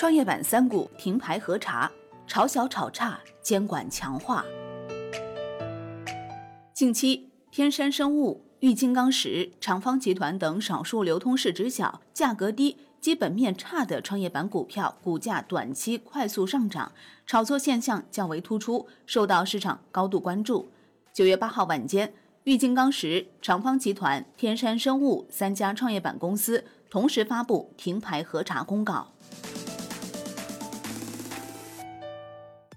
创业板三股停牌核查，炒小炒差，监管强化。近期，天山生物、玉金刚石、长方集团等少数流通市值小、价格低、基本面差的创业板股票股价短期快速上涨，炒作现象较为突出，受到市场高度关注。九月八号晚间，玉金刚石、长方集团、天山生物三家创业板公司同时发布停牌核查公告。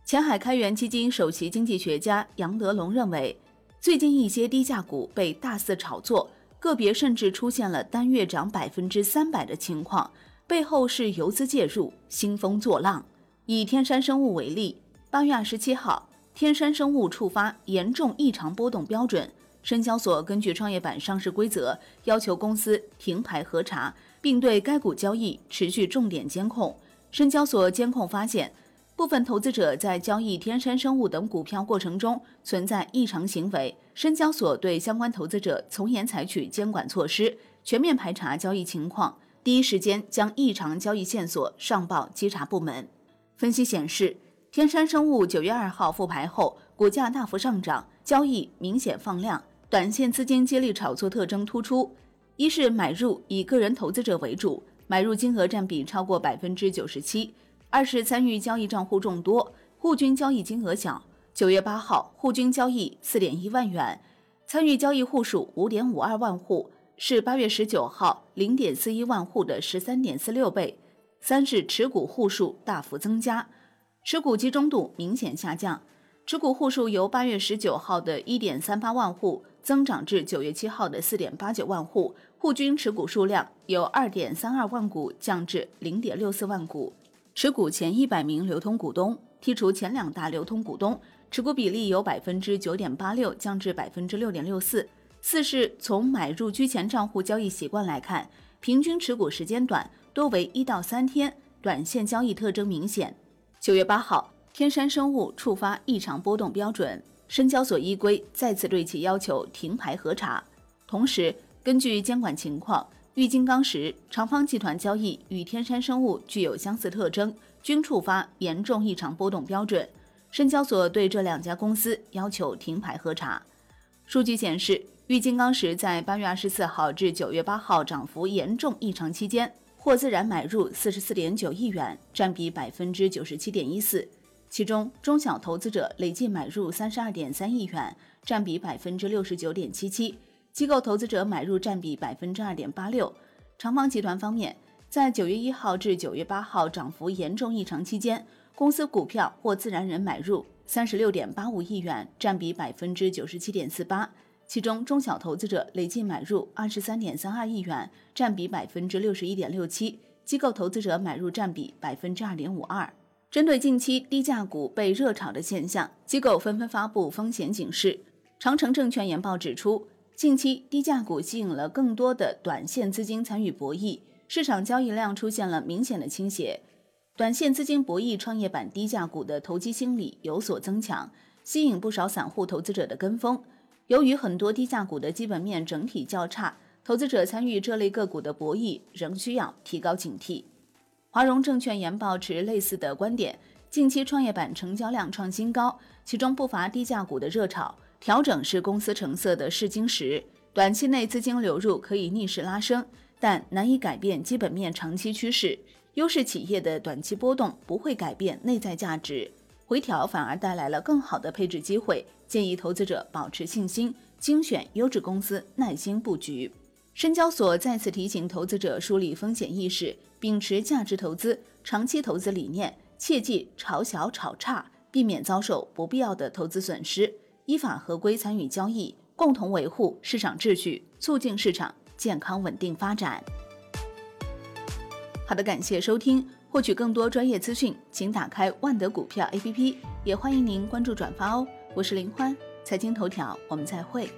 前海开源基金首席经济学家杨德龙认为，最近一些低价股被大肆炒作，个别甚至出现了单月涨百分之三百的情况，背后是游资介入、兴风作浪。以天山生物为例，八月二十七号，天山生物触发严重异常波动标准，深交所根据创业板上市规则要求公司停牌核查，并对该股交易持续重点监控。深交所监控发现。部分投资者在交易天山生物等股票过程中存在异常行为，深交所对相关投资者从严采取监管措施，全面排查交易情况，第一时间将异常交易线索上报稽查部门。分析显示，天山生物九月二号复牌后，股价大幅上涨，交易明显放量，短线资金接力炒作特征突出。一是买入以个人投资者为主，买入金额占比超过百分之九十七。二是参与交易账户众多，户均交易金额小。九月八号，户均交易四点一万元，参与交易户数五点五二万户，是八月十九号零点四一万户的十三点四六倍。三是持股户数大幅增加，持股集中度明显下降，持股户数由八月十九号的一点三八万户增长至九月七号的四点八九万户，户均持股数量由二点三二万股降至零点六四万股。持股前一百名流通股东，剔除前两大流通股东，持股比例由百分之九点八六降至百分之六点六四。四是从买入居前账户交易习惯来看，平均持股时间短，多为一到三天，短线交易特征明显。九月八号，天山生物触发异常波动标准，深交所依规再次对其要求停牌核查，同时根据监管情况。玉金刚石、长方集团交易与天山生物具有相似特征，均触发严重异常波动标准。深交所对这两家公司要求停牌核查。数据显示，玉金刚石在八月二十四号至九月八号涨幅严重异常期间，获自然买入四十四点九亿元，占比百分之九十七点一四。其中，中小投资者累计买入三十二点三亿元，占比百分之六十九点七七。机构投资者买入占比百分之二点八六。长方集团方面，在九月一号至九月八号涨幅严重异常期间，公司股票或自然人买入三十六点八五亿元，占比百分之九十七点四八。其中，中小投资者累计买入二十三点三二亿元，占比百分之六十一点六七。机构投资者买入占比百分之二点五二。针对近期低价股被热炒的现象，机构纷纷发布风险警示。长城证券研报指出。近期低价股吸引了更多的短线资金参与博弈，市场交易量出现了明显的倾斜，短线资金博弈创业板低价股的投机心理有所增强，吸引不少散户投资者的跟风。由于很多低价股的基本面整体较差，投资者参与这类个股的博弈仍需要提高警惕。华融证券研报持类似的观点，近期创业板成交量创新高，其中不乏低价股的热炒。调整是公司成色的试金石，短期内资金流入可以逆势拉升，但难以改变基本面长期趋势。优势企业的短期波动不会改变内在价值，回调反而带来了更好的配置机会。建议投资者保持信心，精选优质公司，耐心布局。深交所再次提醒投资者梳理风险意识，秉持价值投资、长期投资理念，切忌炒小炒差，避免遭受不必要的投资损失。依法合规参与交易，共同维护市场秩序，促进市场健康稳定发展。好的，感谢收听，获取更多专业资讯，请打开万德股票 APP，也欢迎您关注转发哦。我是林欢，财经头条，我们再会。